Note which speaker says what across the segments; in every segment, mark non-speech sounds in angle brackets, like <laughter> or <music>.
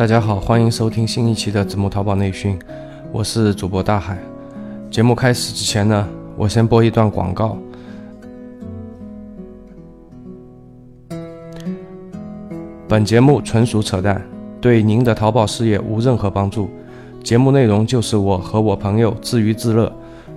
Speaker 1: 大家好，欢迎收听新一期的子木淘宝内训，我是主播大海。节目开始之前呢，我先播一段广告。本节目纯属扯淡，对您的淘宝事业无任何帮助。节目内容就是我和我朋友自娱自乐。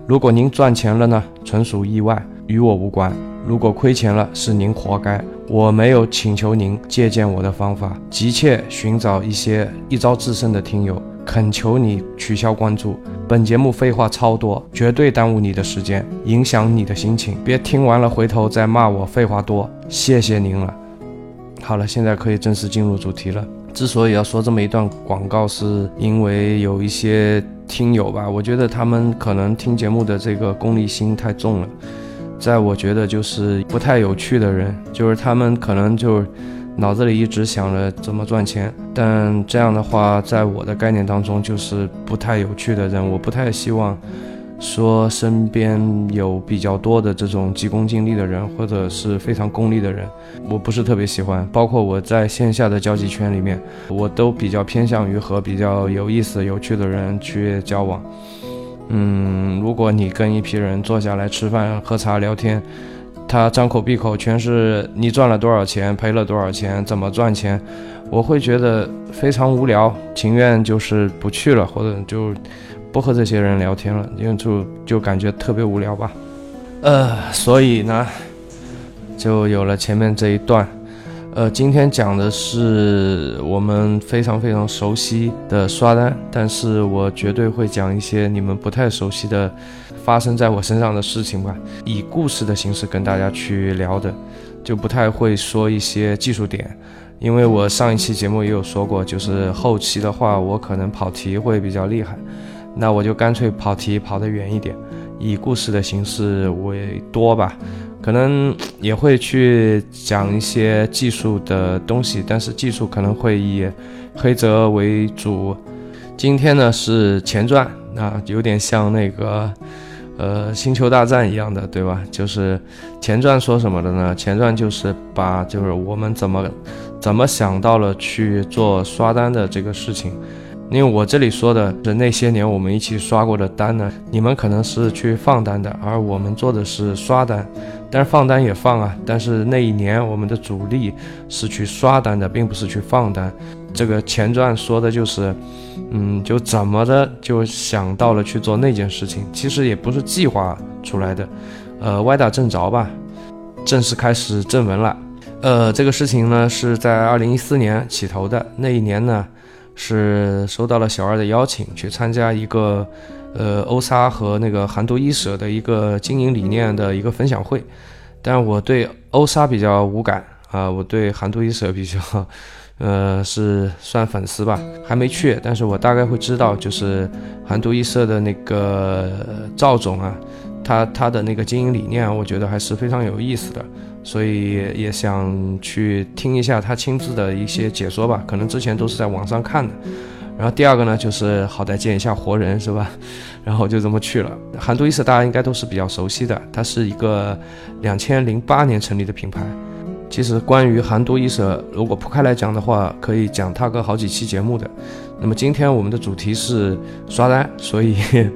Speaker 1: 如果您赚钱了呢，纯属意外，与我无关；如果亏钱了，是您活该。我没有请求您借鉴我的方法，急切寻找一些一招制胜的听友，恳求你取消关注。本节目废话超多，绝对耽误你的时间，影响你的心情。别听完了回头再骂我废话多，谢谢您了。好了，现在可以正式进入主题了。之所以要说这么一段广告，是因为有一些听友吧，我觉得他们可能听节目的这个功利心太重了。在我觉得就是不太有趣的人，就是他们可能就脑子里一直想着怎么赚钱，但这样的话，在我的概念当中就是不太有趣的人。我不太希望说身边有比较多的这种急功近利的人，或者是非常功利的人，我不是特别喜欢。包括我在线下的交际圈里面，我都比较偏向于和比较有意思、有趣的人去交往。嗯，如果你跟一批人坐下来吃饭、喝茶、聊天，他张口闭口全是你赚了多少钱、赔了多少钱、怎么赚钱，我会觉得非常无聊，情愿就是不去了，或者就不和这些人聊天了，因为就就感觉特别无聊吧。呃，所以呢，就有了前面这一段。呃，今天讲的是我们非常非常熟悉的刷单，但是我绝对会讲一些你们不太熟悉的发生在我身上的事情吧，以故事的形式跟大家去聊的，就不太会说一些技术点，因为我上一期节目也有说过，就是后期的话我可能跑题会比较厉害，那我就干脆跑题跑得远一点，以故事的形式为多吧。可能也会去讲一些技术的东西，但是技术可能会以黑泽为主。今天呢是前传，啊，有点像那个呃星球大战一样的，对吧？就是前传说什么的呢？前传就是把就是我们怎么怎么想到了去做刷单的这个事情。因为我这里说的是那些年我们一起刷过的单呢，你们可能是去放单的，而我们做的是刷单，但是放单也放啊。但是那一年我们的主力是去刷单的，并不是去放单。这个前传说的就是，嗯，就怎么的就想到了去做那件事情，其实也不是计划出来的，呃，歪打正着吧。正式开始正文了，呃，这个事情呢是在二零一四年起头的，那一年呢。是收到了小二的邀请，去参加一个，呃，欧沙和那个韩都衣舍的一个经营理念的一个分享会。但我对欧沙比较无感啊，我对韩都衣舍比较，<laughs> 呃，是算粉丝吧，还没去，但是我大概会知道，就是韩都衣舍的那个赵总啊，他他的那个经营理念，我觉得还是非常有意思的。所以也想去听一下他亲自的一些解说吧，可能之前都是在网上看的。然后第二个呢，就是好歹见一下活人，是吧？<laughs> 然后就这么去了。韩都衣舍大家应该都是比较熟悉的，它是一个两千零八年成立的品牌。其实关于韩都衣舍，如果铺开来讲的话，可以讲它个好几期节目的。那么今天我们的主题是刷单，<laughs> 所以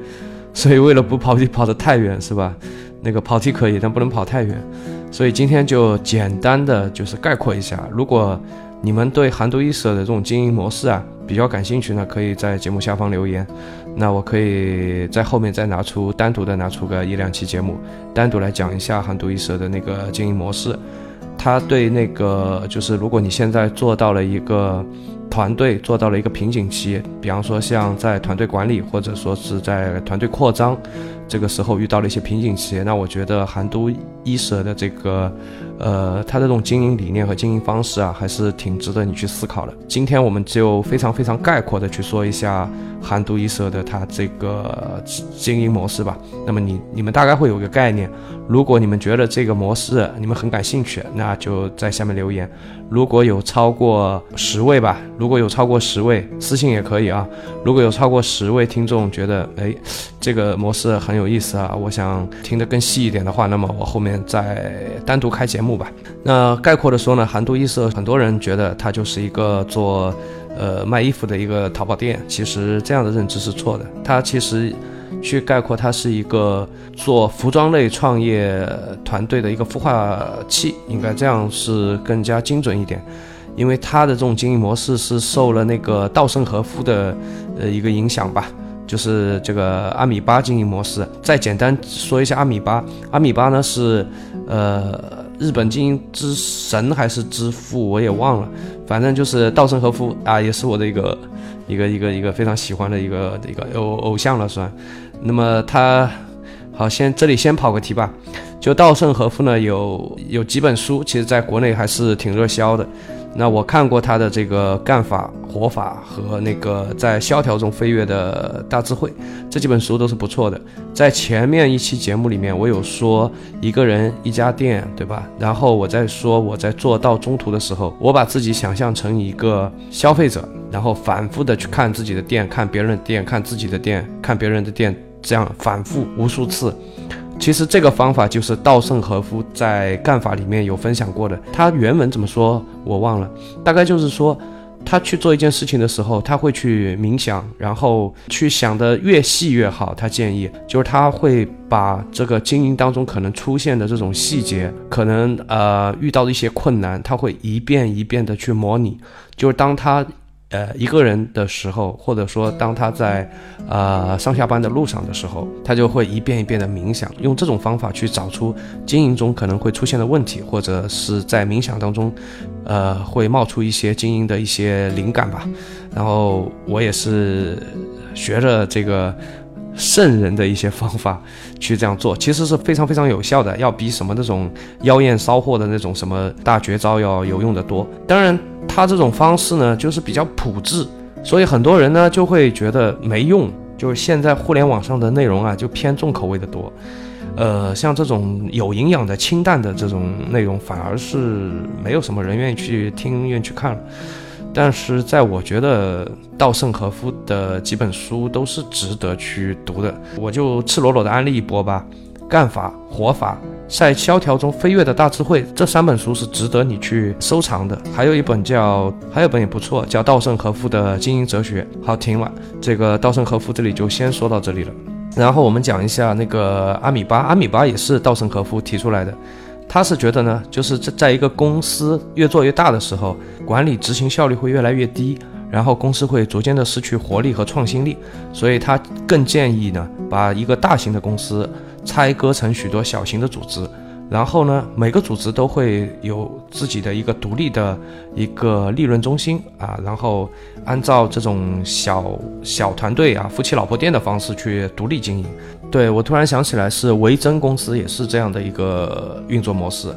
Speaker 1: <laughs> 所以为了不跑题跑得太远，是吧？那个跑题可以，但不能跑太远。所以今天就简单的就是概括一下，如果你们对韩都衣舍的这种经营模式啊比较感兴趣呢，可以在节目下方留言，那我可以在后面再拿出单独的拿出个一两期节目，单独来讲一下韩都衣舍的那个经营模式。他对那个就是如果你现在做到了一个团队做到了一个瓶颈期，比方说像在团队管理或者说是在团队扩张。这个时候遇到了一些瓶颈期，那我觉得韩都一舍的这个，呃，他这种经营理念和经营方式啊，还是挺值得你去思考的。今天我们就非常非常概括的去说一下韩都衣舍的他这个经营模式吧。那么你你们大概会有个概念。如果你们觉得这个模式你们很感兴趣，那就在下面留言。如果有超过十位吧，如果有超过十位，私信也可以啊。如果有超过十位听众觉得，哎，这个模式很有意思啊，我想听得更细一点的话，那么我后面再单独开节目吧。那概括的说呢，韩都衣舍，很多人觉得它就是一个做，呃，卖衣服的一个淘宝店。其实这样的认知是错的，它其实。去概括，它是一个做服装类创业团队的一个孵化器，应该这样是更加精准一点，因为它的这种经营模式是受了那个稻盛和夫的呃一个影响吧，就是这个阿米巴经营模式。再简单说一下阿米巴，阿米巴呢是呃日本经营之神还是之父，我也忘了，反正就是稻盛和夫啊，也是我的一个。一个一个一个非常喜欢的一个一个偶偶像了算，那么他好先这里先跑个题吧，就稻盛和夫呢有有几本书，其实在国内还是挺热销的。那我看过他的这个干法、活法和那个在萧条中飞跃的大智慧，这几本书都是不错的。在前面一期节目里面，我有说一个人一家店，对吧？然后我在说我在做到中途的时候，我把自己想象成一个消费者，然后反复的去看自己的店，看别人的店，看自己的店，看别人的店，这样反复无数次。其实这个方法就是稻盛和夫在干法里面有分享过的。他原文怎么说我忘了，大概就是说，他去做一件事情的时候，他会去冥想，然后去想的越细越好。他建议就是他会把这个经营当中可能出现的这种细节，可能呃遇到的一些困难，他会一遍一遍的去模拟。就是当他。呃，一个人的时候，或者说当他在呃上下班的路上的时候，他就会一遍一遍的冥想，用这种方法去找出经营中可能会出现的问题，或者是在冥想当中，呃，会冒出一些经营的一些灵感吧。然后我也是学着这个圣人的一些方法去这样做，其实是非常非常有效的，要比什么那种妖艳骚货的那种什么大绝招要有用的多。当然。他这种方式呢，就是比较朴质，所以很多人呢就会觉得没用。就是现在互联网上的内容啊，就偏重口味的多，呃，像这种有营养的、清淡的这种内容，反而是没有什么人愿意去听、愿意去看了。但是在我觉得，稻盛和夫的几本书都是值得去读的，我就赤裸裸的安利一波吧。干法、活法，在萧条中飞跃的大智慧，这三本书是值得你去收藏的。还有一本叫，还有本也不错，叫稻盛和夫的经营哲学。好，停了。这个稻盛和夫这里就先说到这里了。然后我们讲一下那个阿米巴，阿米巴也是稻盛和夫提出来的。他是觉得呢，就是在在一个公司越做越大的时候，管理执行效率会越来越低，然后公司会逐渐的失去活力和创新力。所以他更建议呢，把一个大型的公司。拆割成许多小型的组织，然后呢，每个组织都会有自己的一个独立的一个利润中心啊，然后按照这种小小团队啊，夫妻老婆店的方式去独立经营。对我突然想起来，是维珍公司也是这样的一个运作模式。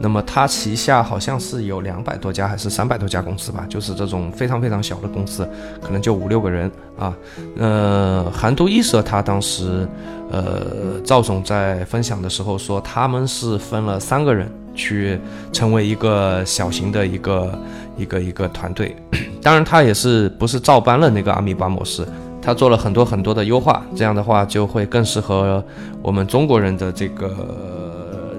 Speaker 1: 那么它旗下好像是有两百多家还是三百多家公司吧，就是这种非常非常小的公司，可能就五六个人啊。呃，韩都衣舍他当时，呃，赵总在分享的时候说，他们是分了三个人去成为一个小型的一个一个一个团队。<coughs> 当然，他也是不是照搬了那个阿米巴模式，他做了很多很多的优化，这样的话就会更适合我们中国人的这个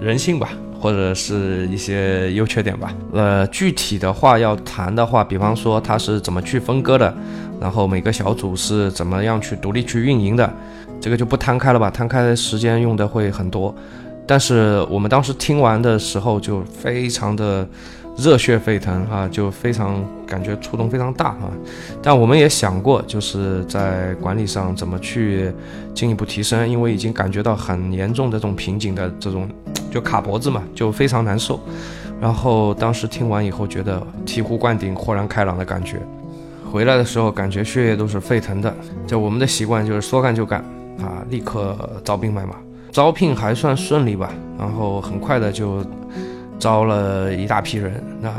Speaker 1: 人性吧。或者是一些优缺点吧。呃，具体的话要谈的话，比方说它是怎么去分割的，然后每个小组是怎么样去独立去运营的，这个就不摊开了吧，摊开时间用的会很多。但是我们当时听完的时候就非常的。热血沸腾啊，就非常感觉触动非常大啊，但我们也想过，就是在管理上怎么去进一步提升，因为已经感觉到很严重的这种瓶颈的这种，就卡脖子嘛，就非常难受。然后当时听完以后，觉得醍醐灌顶、豁然开朗的感觉。回来的时候，感觉血液都是沸腾的。就我们的习惯就是说干就干啊，立刻招兵买马。招聘还算顺利吧，然后很快的就招了一大批人。那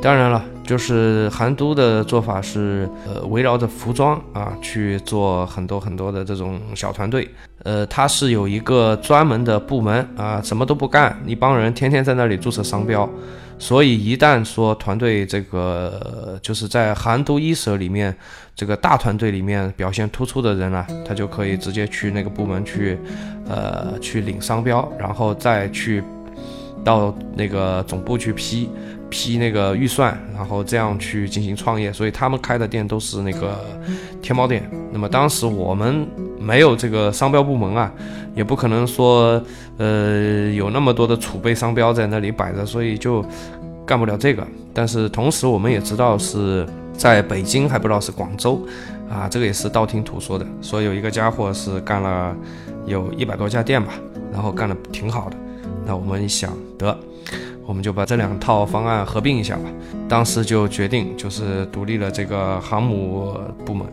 Speaker 1: 当然了，就是韩都的做法是，呃，围绕着服装啊去做很多很多的这种小团队。呃，它是有一个专门的部门啊，什么都不干，一帮人天天在那里注册商标。所以一旦说团队这个就是在韩都衣舍里面这个大团队里面表现突出的人啊，他就可以直接去那个部门去，呃，去领商标，然后再去到那个总部去批批那个预算，然后这样去进行创业。所以他们开的店都是那个天猫店。那么当时我们没有这个商标部门啊，也不可能说呃有那么多的储备商标在那里摆着，所以就。干不了这个，但是同时我们也知道是在北京，还不知道是广州，啊，这个也是道听途说的，说有一个家伙是干了有一百多家店吧，然后干的挺好的。那我们想得，我们就把这两套方案合并一下吧。当时就决定就是独立了这个航母部门，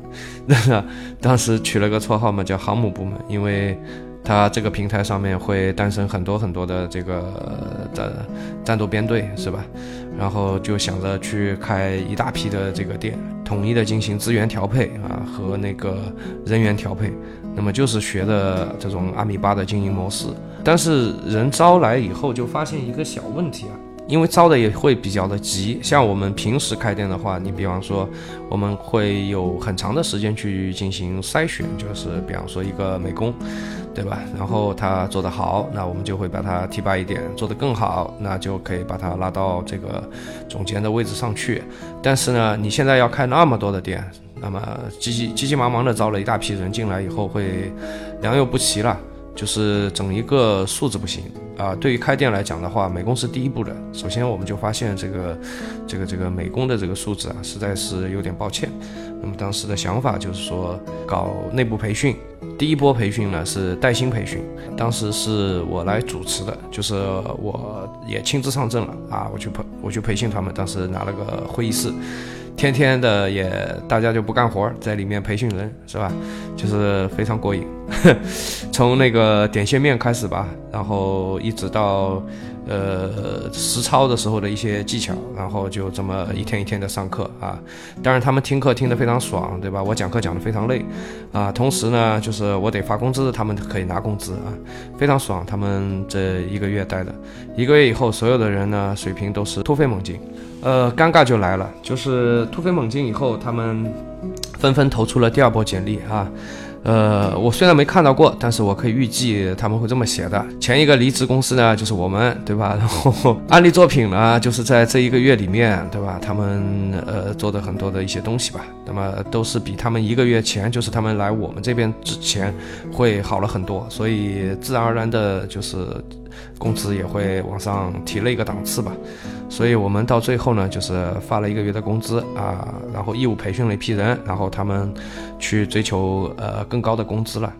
Speaker 1: 那 <laughs> 当时取了个绰号嘛，叫航母部门，因为。它这个平台上面会诞生很多很多的这个的战斗编队，是吧？然后就想着去开一大批的这个店，统一的进行资源调配啊和那个人员调配。那么就是学的这种阿米巴的经营模式。但是人招来以后就发现一个小问题啊，因为招的也会比较的急。像我们平时开店的话，你比方说我们会有很长的时间去进行筛选，就是比方说一个美工。对吧？然后他做得好，那我们就会把他提拔一点；做得更好，那就可以把他拉到这个总监的位置上去。但是呢，你现在要开那么多的店，那么急急急急忙忙的招了一大批人进来以后，会良莠不齐了，就是整一个素质不行啊。对于开店来讲的话，美工是第一步的。首先，我们就发现这个这个这个美工的这个素质啊，实在是有点抱歉。那么当时的想法就是说，搞内部培训。第一波培训呢是带薪培训，当时是我来主持的，就是我也亲自上阵了啊，我去培我去培训他们，当时拿了个会议室，天天的也大家就不干活，在里面培训人是吧？就是非常过瘾，<laughs> 从那个点线面开始吧，然后一直到。呃，实操的时候的一些技巧，然后就这么一天一天的上课啊。当然，他们听课听得非常爽，对吧？我讲课讲得非常累啊。同时呢，就是我得发工资，他们可以拿工资啊，非常爽。他们这一个月待的，一个月以后，所有的人呢水平都是突飞猛进。呃，尴尬就来了，就是突飞猛进以后，他们纷纷投出了第二波简历啊。呃，我虽然没看到过，但是我可以预计他们会这么写的。前一个离职公司呢，就是我们，对吧？<laughs> 然后案例作品呢，就是在这一个月里面，对吧？他们呃做的很多的一些东西吧，那么都是比他们一个月前，就是他们来我们这边之前会好了很多，所以自然而然的就是。工资也会往上提了一个档次吧，所以我们到最后呢，就是发了一个月的工资啊，然后义务培训了一批人，然后他们去追求呃更高的工资了。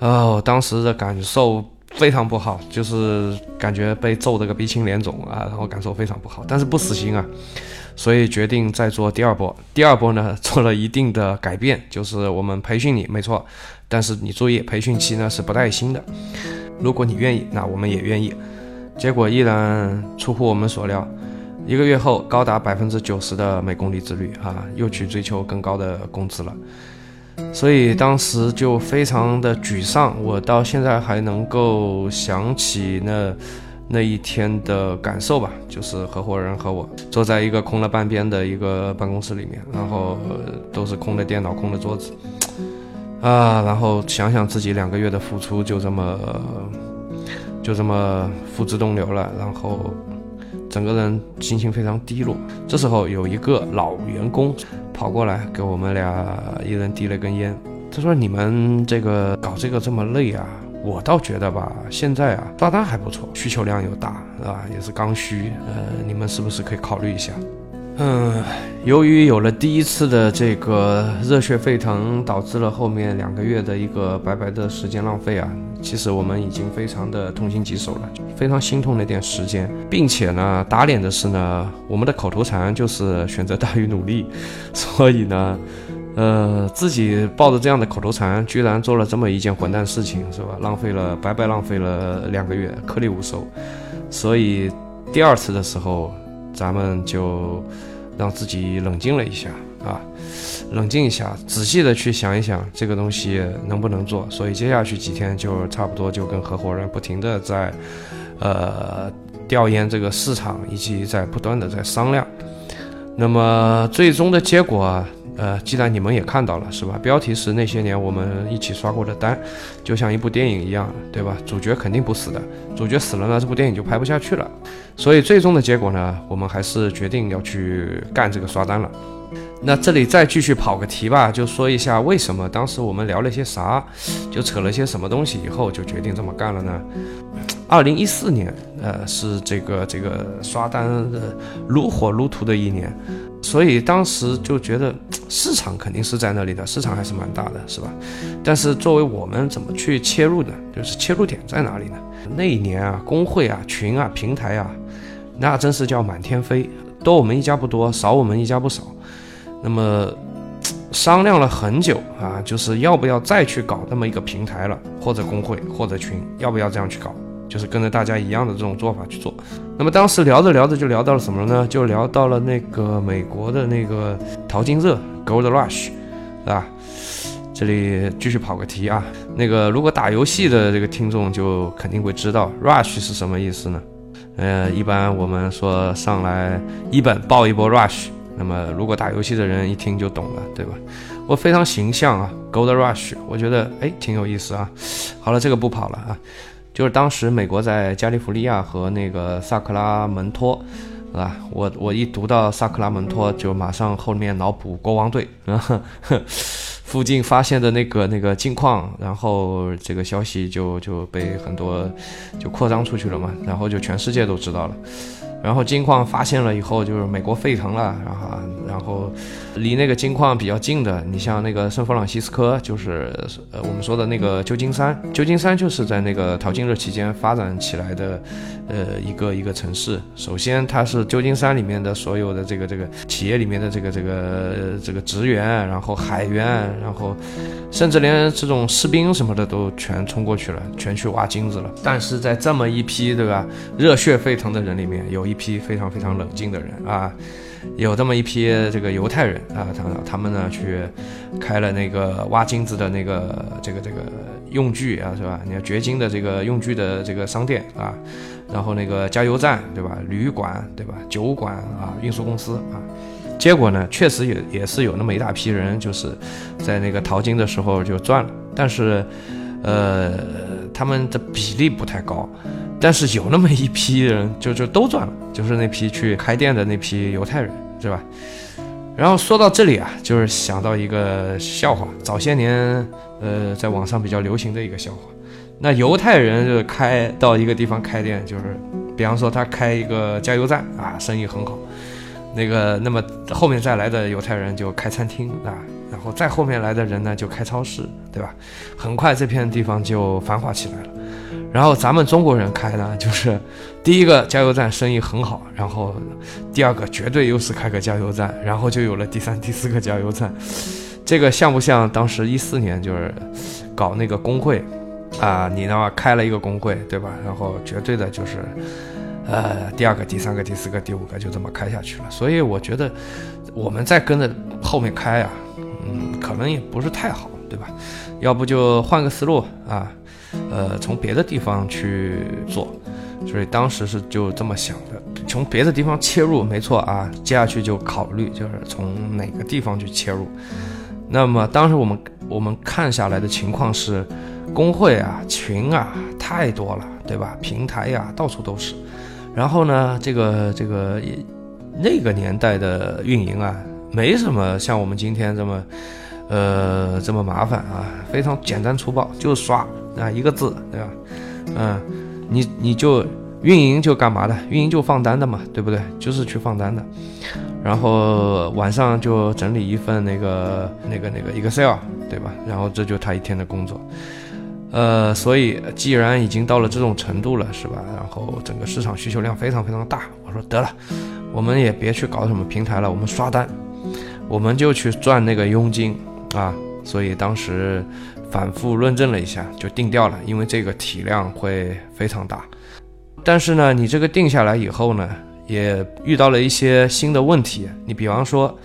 Speaker 1: 哦，当时的感受非常不好，就是感觉被揍得个鼻青脸肿啊，然后感受非常不好，但是不死心啊，所以决定再做第二波。第二波呢，<laughs> 做了一定的改变，就是我们培训你没错，但是你注意，培训期呢是不带薪的。如果你愿意，那我们也愿意。结果依然出乎我们所料，一个月后高达百分之九十的美工离职率啊，又去追求更高的工资了。所以当时就非常的沮丧，我到现在还能够想起那那一天的感受吧，就是合伙人和我坐在一个空了半边的一个办公室里面，然后都是空的电脑、空的桌子。啊，然后想想自己两个月的付出，就这么就这么付之东流了，然后整个人心情非常低落。这时候有一个老员工跑过来给我们俩一人递了根烟，他说：“你们这个搞这个这么累啊？我倒觉得吧，现在啊刷单还不错，需求量又大，是吧？也是刚需，呃，你们是不是可以考虑一下？”嗯，由于有了第一次的这个热血沸腾，导致了后面两个月的一个白白的时间浪费啊。其实我们已经非常的痛心疾首了，非常心痛那点时间，并且呢，打脸的是呢，我们的口头禅就是选择大于努力，<laughs> 所以呢，呃，自己抱着这样的口头禅，居然做了这么一件混蛋事情，是吧？浪费了，白白浪费了两个月，颗粒无收。所以第二次的时候，咱们就让自己冷静了一下啊，冷静一下，仔细的去想一想这个东西能不能做。所以接下去几天就差不多就跟合伙人不停的在，呃，调研这个市场，以及在不断的在商量。那么最终的结果。呃，既然你们也看到了，是吧？标题是那些年我们一起刷过的单，就像一部电影一样，对吧？主角肯定不死的，主角死了呢，这部电影就拍不下去了。所以最终的结果呢，我们还是决定要去干这个刷单了。那这里再继续跑个题吧，就说一下为什么当时我们聊了些啥，就扯了些什么东西，以后就决定这么干了呢？二零一四年，呃，是这个这个刷单的如火如荼的一年。所以当时就觉得市场肯定是在那里的，市场还是蛮大的，是吧？但是作为我们怎么去切入呢？就是切入点在哪里呢？那一年啊，工会啊、群啊、平台啊，那真是叫满天飞，多我们一家不多，少我们一家不少。那么商量了很久啊，就是要不要再去搞那么一个平台了，或者工会或者群，要不要这样去搞？就是跟着大家一样的这种做法去做。那么当时聊着聊着就聊到了什么呢？就聊到了那个美国的那个淘金热 （Gold Rush），是吧？这里继续跑个题啊。那个如果打游戏的这个听众就肯定会知道 “Rush” 是什么意思呢？呃，一般我们说上来一本爆一波 Rush，那么如果打游戏的人一听就懂了，对吧？我非常形象啊，Gold Rush，我觉得哎挺有意思啊。好了，这个不跑了啊。就是当时美国在加利福尼亚和那个萨克拉门托，啊，我我一读到萨克拉门托，就马上后面脑补国王队，<laughs> 附近发现的那个那个金矿，然后这个消息就就被很多就扩张出去了嘛，然后就全世界都知道了。然后金矿发现了以后，就是美国沸腾了，然后然后离那个金矿比较近的，你像那个圣弗朗西斯科，就是呃我们说的那个旧金山，旧金山就是在那个淘金热期间发展起来的，呃一个一个城市。首先它是旧金山里面的所有的这个这个企业里面的这个这个这个职员，然后海员，然后甚至连这种士兵什么的都全冲过去了，全去挖金子了。但是在这么一批对吧热血沸腾的人里面，有一。一批非常非常冷静的人啊，有这么一批这个犹太人啊，他他们呢去开了那个挖金子的那个这个这个用具啊，是吧？你要掘金的这个用具的这个商店啊，然后那个加油站对吧？旅馆对吧？酒馆啊，运输公司啊，结果呢，确实也也是有那么一大批人，就是在那个淘金的时候就赚了，但是呃，他们的比例不太高。但是有那么一批人，就就都赚了，就是那批去开店的那批犹太人，是吧？然后说到这里啊，就是想到一个笑话，早些年，呃，在网上比较流行的一个笑话。那犹太人就是开到一个地方开店，就是，比方说他开一个加油站啊，生意很好。那个，那么后面再来的犹太人就开餐厅啊，然后再后面来的人呢就开超市，对吧？很快这片地方就繁华起来了。然后咱们中国人开呢，就是 <laughs> 第一个加油站生意很好，然后第二个绝对又是开个加油站，然后就有了第三、第四个加油站。<laughs> 这个像不像当时一四年就是搞那个工会啊？你呢开了一个工会，对吧？然后绝对的就是呃第二个、第三个、第四个、第五个就这么开下去了。所以我觉得我们再跟着后面开啊，嗯，可能也不是太好，对吧？要不就换个思路啊。呃，从别的地方去做，所以当时是就这么想的，从别的地方切入，没错啊。接下去就考虑，就是从哪个地方去切入。那么当时我们我们看下来的情况是，工会啊、群啊太多了，对吧？平台呀到处都是。然后呢，这个这个那个年代的运营啊，没什么像我们今天这么呃这么麻烦啊，非常简单粗暴，就是刷。啊，一个字，对吧？嗯，你你就运营就干嘛的？运营就放单的嘛，对不对？就是去放单的。然后晚上就整理一份那个那个那个 Excel，对吧？然后这就他一天的工作。呃，所以既然已经到了这种程度了，是吧？然后整个市场需求量非常非常大，我说得了，我们也别去搞什么平台了，我们刷单。我们就去赚那个佣金啊。所以当时反复论证了一下，就定掉了，因为这个体量会非常大。但是呢，你这个定下来以后呢，也遇到了一些新的问题。你比方说，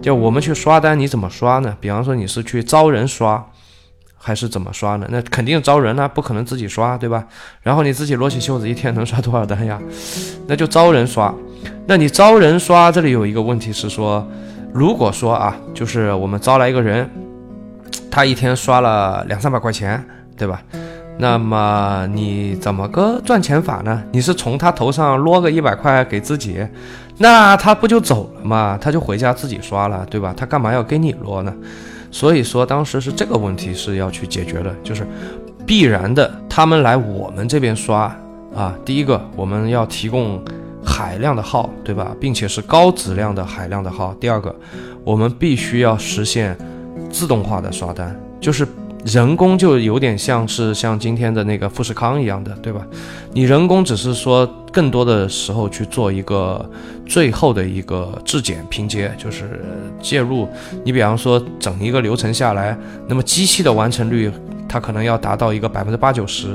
Speaker 1: 就我们去刷单，你怎么刷呢？比方说你是去招人刷，还是怎么刷呢？那肯定招人啊，不可能自己刷，对吧？然后你自己撸起袖子，一天能刷多少单呀？那就招人刷。那你招人刷，这里有一个问题是说，如果说啊，就是我们招来一个人。他一天刷了两三百块钱，对吧？那么你怎么个赚钱法呢？你是从他头上落个一百块给自己，那他不就走了吗？他就回家自己刷了，对吧？他干嘛要给你落呢？所以说当时是这个问题是要去解决的，就是必然的，他们来我们这边刷啊，第一个我们要提供海量的号，对吧？并且是高质量的海量的号。第二个，我们必须要实现。自动化的刷单，就是人工就有点像是像今天的那个富士康一样的，对吧？你人工只是说更多的时候去做一个最后的一个质检拼接，就是介入。你比方说整一个流程下来，那么机器的完成率它可能要达到一个百分之八九十，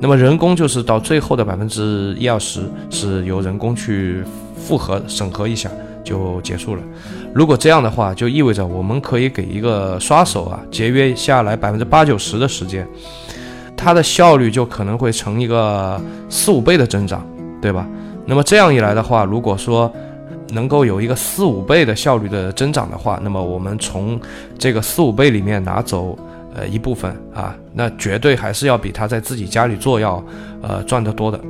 Speaker 1: 那么人工就是到最后的百分之一二十是由人工去复核审核一下。就结束了。如果这样的话，就意味着我们可以给一个刷手啊节约下来百分之八九十的时间，它的效率就可能会成一个四五倍的增长，对吧？那么这样一来的话，如果说能够有一个四五倍的效率的增长的话，那么我们从这个四五倍里面拿走呃一部分啊，那绝对还是要比他在自己家里做要呃赚得多的。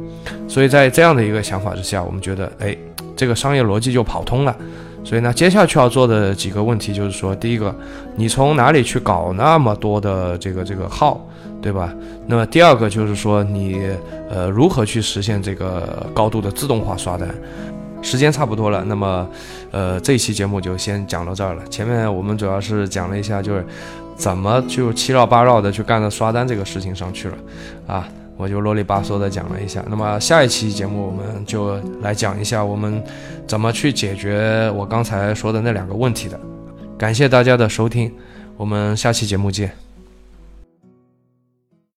Speaker 1: 所以在这样的一个想法之下，我们觉得哎。这个商业逻辑就跑通了，所以呢，接下去要做的几个问题就是说，第一个，你从哪里去搞那么多的这个这个号，对吧？那么第二个就是说，你呃如何去实现这个高度的自动化刷单？时间差不多了，那么呃这期节目就先讲到这儿了。前面我们主要是讲了一下，就是怎么就七绕八绕的去干到刷单这个事情上去了，啊。我就啰里吧嗦的讲了一下，那么下一期节目我们就来讲一下我们怎么去解决我刚才说的那两个问题的。感谢大家的收听，我们下期节目见。